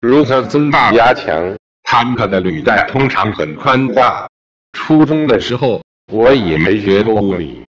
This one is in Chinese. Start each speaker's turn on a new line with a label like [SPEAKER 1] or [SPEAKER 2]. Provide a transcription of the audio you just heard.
[SPEAKER 1] 如何增大压强坦克的履带通常很宽大。初中的时候我也没学过物理。